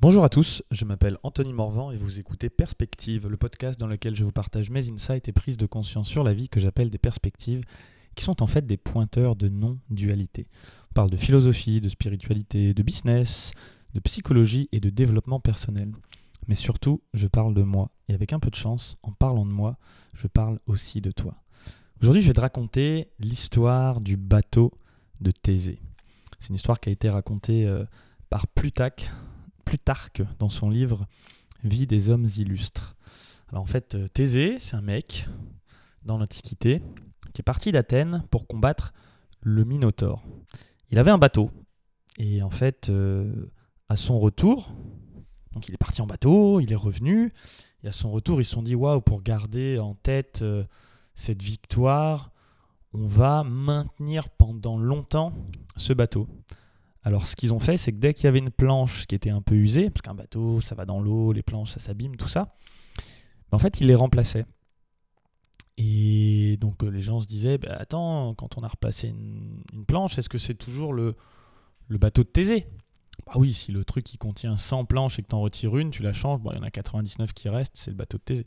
Bonjour à tous, je m'appelle Anthony Morvan et vous écoutez Perspective, le podcast dans lequel je vous partage mes insights et prises de conscience sur la vie que j'appelle des perspectives, qui sont en fait des pointeurs de non-dualité. On parle de philosophie, de spiritualité, de business, de psychologie et de développement personnel. Mais surtout, je parle de moi. Et avec un peu de chance, en parlant de moi, je parle aussi de toi. Aujourd'hui, je vais te raconter l'histoire du bateau de Thésée. C'est une histoire qui a été racontée euh, par Plutarque, Plutarque dans son livre Vie des hommes illustres. Alors en fait, euh, Thésée, c'est un mec dans l'Antiquité qui est parti d'Athènes pour combattre le Minotaure. Il avait un bateau et en fait, euh, à son retour, donc il est parti en bateau, il est revenu et à son retour, ils se sont dit waouh, pour garder en tête euh, cette victoire, on va maintenir pendant longtemps ce bateau. Alors ce qu'ils ont fait, c'est que dès qu'il y avait une planche qui était un peu usée, parce qu'un bateau, ça va dans l'eau, les planches, ça s'abîme, tout ça, ben, en fait, ils les remplaçaient. Et donc euh, les gens se disaient, bah, attends, quand on a replacé une, planche, est-ce que c'est toujours le, bateau de Thésée? Bah oui, si le truc il contient 100 planches et que tu en retires une, tu la changes, bon, il y en a 99 qui restent, c'est le bateau de Thésée.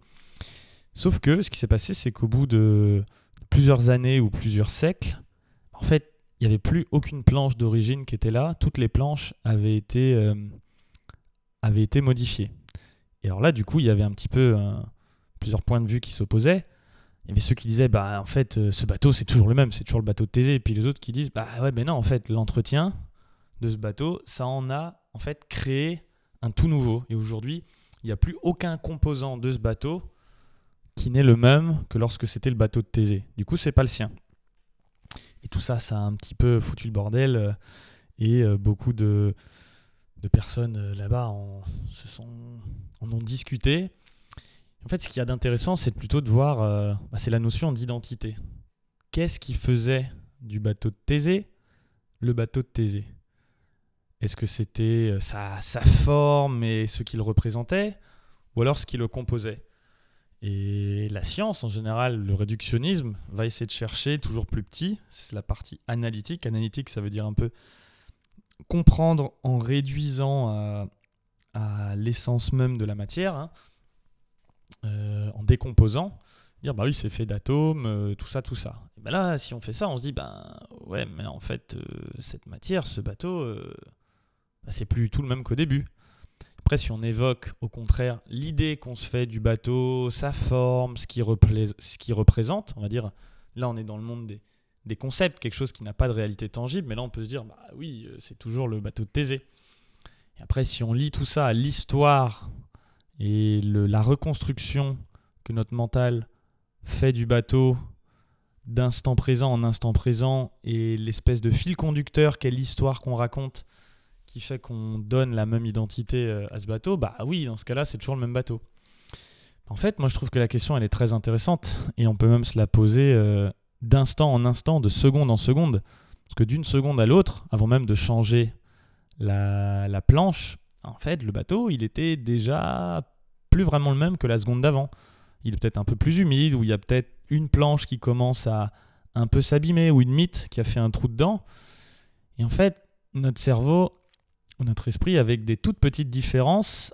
Sauf que ce qui s'est passé, c'est qu'au bout de plusieurs années ou plusieurs siècles, en fait, il n'y avait plus aucune planche d'origine qui était là. Toutes les planches avaient été, euh, avaient été modifiées. Et alors là, du coup, il y avait un petit peu plusieurs points de vue qui s'opposaient. Il y avait ceux qui disaient, bah en fait, euh, ce bateau, c'est toujours le même, c'est toujours le bateau de Thésée. Et puis les autres qui disent, bah ouais, mais non, en fait, l'entretien de ce bateau, ça en a en fait créé un tout nouveau. Et aujourd'hui, il n'y a plus aucun composant de ce bateau qui n'est le même que lorsque c'était le bateau de Thésée. Du coup, c'est pas le sien. Tout ça, ça a un petit peu foutu le bordel. Euh, et euh, beaucoup de, personnes euh, là-bas en ont discuté. En fait, ce qu'il y a d'intéressant, c'est plutôt de voir, bah, c'est la notion d'identité. Qu'est-ce qui faisait du bateau de Thésée le bateau de Thésée? Est-ce que c'était sa, sa, forme et ce qu'il représentait, ou alors ce qui le composait? Et la science, en général, le réductionnisme, va essayer de chercher toujours plus petit. C'est la partie analytique. Analytique, ça veut dire un peu comprendre en réduisant à, l'essence même de la matière, hein. euh, en décomposant. Dire, bah oui, c'est fait d'atomes, euh, tout ça, tout ça. Et ben là, si on fait ça, on se dit, ben ouais, mais en fait, euh, cette matière, ce bateau, bah, c'est plus tout le même qu'au début. Après, si on évoque au contraire l'idée qu'on se fait du bateau, sa forme, ce qui, représente, on va dire, là on est dans le monde des, concepts, quelque chose qui n'a pas de réalité tangible, mais là on peut se dire, bah oui, euh, c'est toujours le bateau de Thésée. Et après, si on lit tout ça à l'histoire et la reconstruction que notre mental fait du bateau d'instant présent en instant présent et l'espèce de fil conducteur qu'est l'histoire qu'on raconte qui fait qu'on donne la même identité euh, à ce bateau, bah oui, dans ce cas-là, c'est toujours le même bateau. En fait, moi je trouve que la question elle est très intéressante et on peut même se la poser euh, d'instant en instant, de seconde en seconde. Parce que d'une seconde à l'autre, avant même de changer la, la, planche, en fait, le bateau, il était déjà plus vraiment le même que la seconde d'avant. Il est peut-être un peu plus humide, ou il y a peut-être une planche qui commence à un peu s'abîmer, ou une mythe qui a fait un trou dedans. Et en fait, notre cerveau, notre esprit avec des toutes petites différences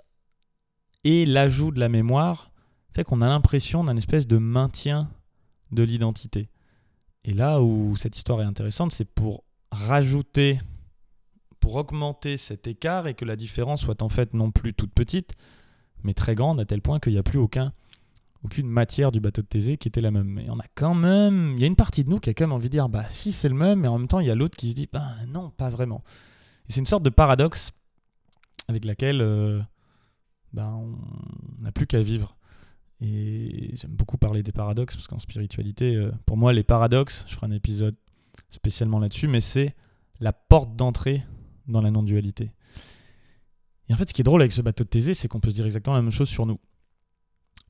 et l'ajout de la mémoire fait qu'on a l'impression d'un espèce de maintien de l'identité. Et là où cette histoire est intéressante, c'est pour rajouter, pour augmenter cet écart et que la différence soit en fait non plus toute petite, mais très grande à tel point qu'il n'y a plus aucun, aucune matière du bateau de Thésée qui était la même. Mais on a quand même, il y a une partie de nous qui a quand même envie de dire, bah si c'est le même, mais en même temps il y a l'autre qui se dit, bah non, pas vraiment. Et c'est une sorte de paradoxe avec laquelle euh, ben, on n'a plus qu'à vivre. Et j'aime beaucoup parler des paradoxes parce qu'en spiritualité, euh, pour moi, les paradoxes, je ferai un épisode spécialement là-dessus, mais c'est la porte d'entrée dans la non-dualité. Et en fait, ce qui est drôle avec ce bateau de Thésée, c'est qu'on peut se dire exactement la même chose sur nous.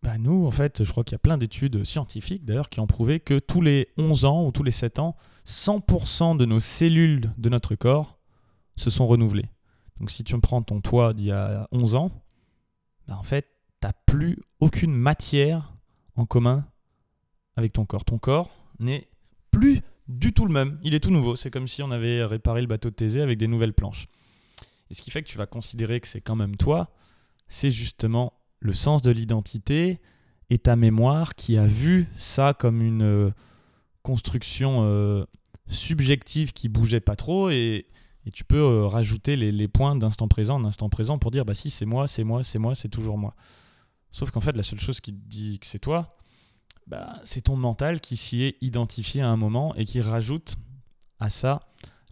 Bah, nous, en fait, je crois qu'il y a plein d'études scientifiques d'ailleurs qui ont prouvé que tous les 11 ans ou tous les 7 ans, 100% de nos cellules de notre corps se sont renouvelés. Donc si tu prends ton toit d'il y a 11 ans, bah, en fait, tu n'as plus aucune matière en commun avec ton corps. Ton corps n'est plus du tout le même. Il est tout nouveau. C'est comme si on avait réparé le bateau de Thésée avec des nouvelles planches. Et ce qui fait que tu vas considérer que c'est quand même toi, c'est justement le sens de l'identité et ta mémoire qui a vu ça comme une euh, construction euh, subjective qui bougeait pas trop et, tu peux euh, rajouter les, points d'instant présent, d'instant présent pour dire bah si c'est moi, c'est moi, c'est moi, c'est toujours moi. Sauf qu'en fait la seule chose qui te dit que c'est toi, bah, c'est ton mental qui s'y est identifié à un moment et qui rajoute à ça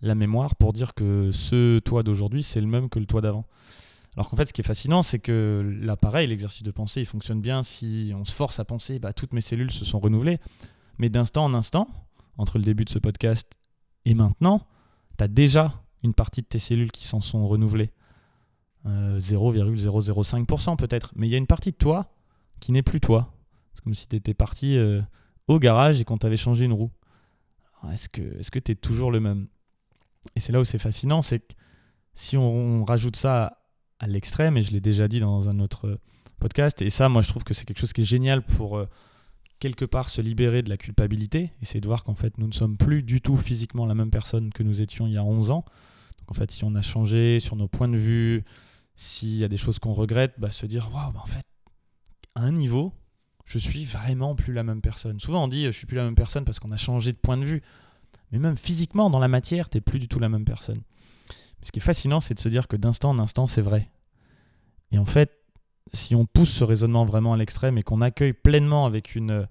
la mémoire pour dire que ce toi d'aujourd'hui c'est le même que le toi d'avant. Alors qu'en fait, ce qui est fascinant, c'est que l'appareil, l'exercice de pensée, il fonctionne bien si on se force à penser, bah, toutes mes cellules se sont renouvelées. Mais d'instant en instant, entre le début de ce podcast et maintenant, tu as déjà une partie de tes cellules qui s'en sont renouvelées. 0,005% euh, peut-être. Mais il y a une partie de toi qui n'est plus toi. C'est comme si tu étais parti euh, au garage et qu'on t'avait changé une roue. Est-ce que tu es toujours le même? Et c'est là où c'est fascinant, c'est que si on rajoute ça à l'extrême, et je l'ai déjà dit dans un autre euh, podcast. Et ça, moi, je trouve que c'est quelque chose qui est génial pour quelque part se libérer de la culpabilité, essayer de voir qu'en fait, nous ne sommes plus du tout physiquement la même personne que nous étions il y a 11 ans. En fait, si on a changé sur nos points de vue, s'il y a des choses qu'on regrette, bah, se dire, waouh, bah, en fait, à un niveau, je suis vraiment plus la même personne. Souvent, on dit, je suis plus la même personne parce qu'on a changé de point de vue. Mais même physiquement, dans la matière, tu n'es plus du tout la même personne ce qui est fascinant, c'est de se dire que d'instant en instant, c'est vrai. Et en fait, si on pousse ce raisonnement vraiment à l'extrême et qu'on accueille pleinement avec une,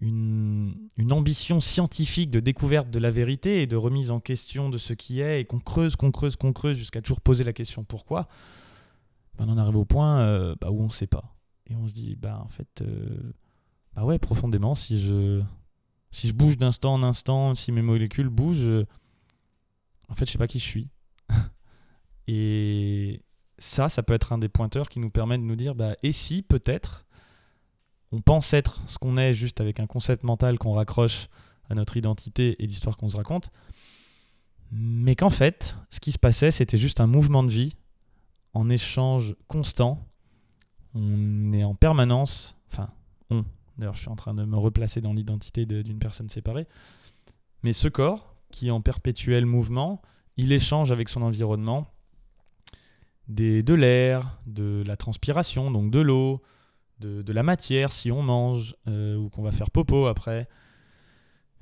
une, ambition scientifique de découverte de la vérité et de remise en question de ce qui est, et qu'on creuse, qu'on creuse, qu'on creuse jusqu'à toujours poser la question pourquoi, ben on en arrive au point euh, bah, où on ne sait pas. Et on se dit, bah en fait, euh, bah ouais, profondément, si je, si je bouge d'instant en instant, si mes molécules bougent, en fait, je sais pas qui je suis. Et ça, ça peut être un des pointeurs qui nous permet de nous dire, bah, et si peut-être on pense être ce qu'on est juste avec un concept mental qu'on raccroche à notre identité et l'histoire qu'on se raconte, mais qu'en fait, ce qui se passait, c'était juste un mouvement de vie en échange constant. On est en permanence, enfin, on, d'ailleurs, je suis en train de me replacer dans l'identité d'une personne séparée, mais ce corps qui est en perpétuel mouvement, il échange avec son environnement des, de l'air, de la transpiration, donc de l'eau, de, la matière si on mange euh, ou qu'on va faire popo après,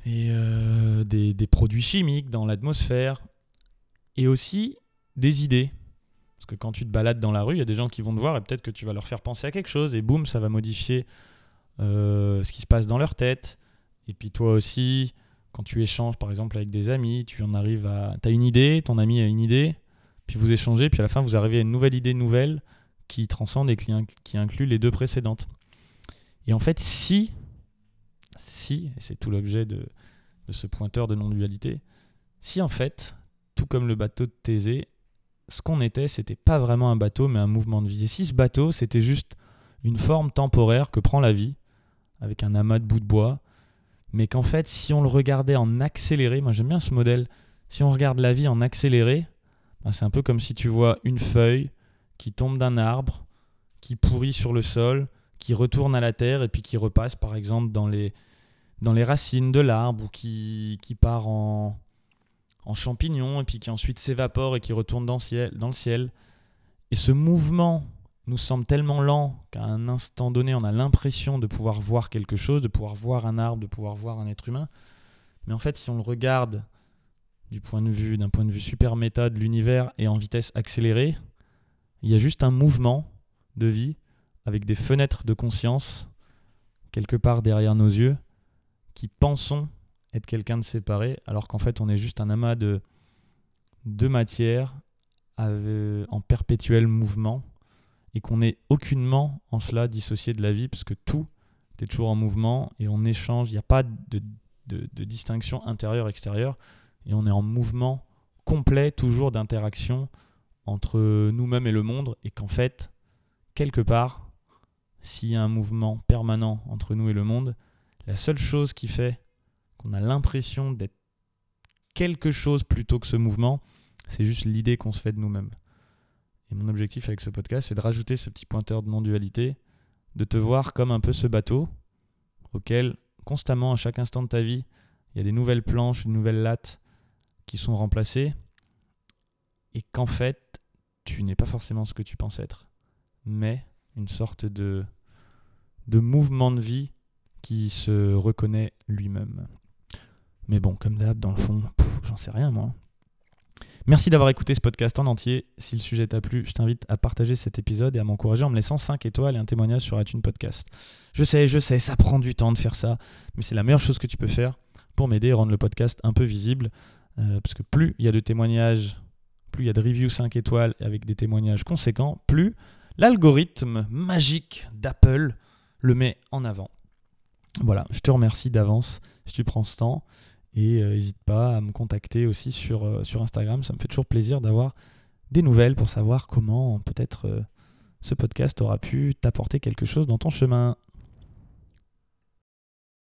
et euh, des, produits chimiques dans l'atmosphère, et aussi des idées. Parce que quand tu te balades dans la rue, il y a des gens qui vont te voir et peut-être que tu vas leur faire penser à quelque chose, et boum, ça va modifier euh, ce qui se passe dans leur tête. Et puis toi aussi, quand tu échanges par exemple avec des amis, tu en arrives à. Tu as une idée, ton ami a une idée, puis vous échangez, puis à la fin vous arrivez à une nouvelle idée nouvelle qui transcende et qui, inclut les deux précédentes. Et en fait, si, si, et c'est tout l'objet de, ce pointeur de non-dualité, si en fait, tout comme le bateau de Thésée, ce qu'on était, c'était pas vraiment un bateau, mais un mouvement de vie. Et si ce bateau, c'était juste une forme temporaire que prend la vie, avec un amas de bouts de bois, mais qu'en fait, si on le regardait en accéléré, moi j'aime bien ce modèle, si on regarde la vie en accéléré, ben, c'est un peu comme si tu vois une feuille qui tombe d'un arbre, qui pourrit sur le sol, qui retourne à la terre et puis qui repasse par exemple dans les, dans les racines de l'arbre ou qui, qui part en, en champignon et puis qui ensuite s'évapore et qui retourne dans, ciel, dans le ciel. Et ce mouvement nous semble tellement lent qu'à un instant donné, on a l'impression de pouvoir voir quelque chose, de pouvoir voir un arbre, de pouvoir voir un être humain. Mais en fait, si on le regarde du point de vue d'un point de vue super méta de l'univers et en vitesse accélérée, il y a juste un mouvement de vie avec des fenêtres de conscience quelque part derrière nos yeux qui pensons être quelqu'un de séparé alors qu'en fait on est juste un amas de, de matière en perpétuel mouvement et qu'on n'est aucunement en cela dissocié de la vie, parce que tout est toujours en mouvement et on échange, il n'y a pas de, de, distinction intérieure-extérieure, et on est en mouvement complet, toujours d'interaction entre nous-mêmes et le monde, et qu'en fait, quelque part, s'il y a un mouvement permanent entre nous et le monde, la seule chose qui fait qu'on a l'impression d'être quelque chose plutôt que ce mouvement, c'est juste l'idée qu'on se fait de nous-mêmes. Et mon objectif avec ce podcast, c'est de rajouter ce petit pointeur de non-dualité, de te voir comme un peu ce bateau auquel, constamment, à chaque instant de ta vie, il y a des nouvelles planches, une nouvelle latte qui sont remplacées. Et qu'en fait, tu n'es pas forcément ce que tu penses être, mais une sorte de, de mouvement de vie qui se reconnaît lui-même. Mais bon, comme d'hab, dans le fond, j'en sais rien moi. Merci d'avoir écouté ce podcast en entier. Si le sujet t'a plu, je t'invite à partager cet épisode et à m'encourager en me laissant 5 étoiles et un témoignage sur iTunes Podcast. Je sais, je sais, ça prend du temps de faire ça, mais c'est la meilleure chose que tu peux faire pour m'aider à rendre le podcast un peu visible. Euh, parce que plus il y a de témoignages, plus il y a de reviews 5 étoiles avec des témoignages conséquents, plus l'algorithme magique d'Apple le met en avant. Voilà, je te remercie d'avance si tu prends ce temps. Et n'hésite euh, pas à me contacter aussi sur, euh, sur Instagram. Ça me fait toujours plaisir d'avoir des nouvelles pour savoir comment peut-être euh, ce podcast aura pu t'apporter quelque chose dans ton chemin.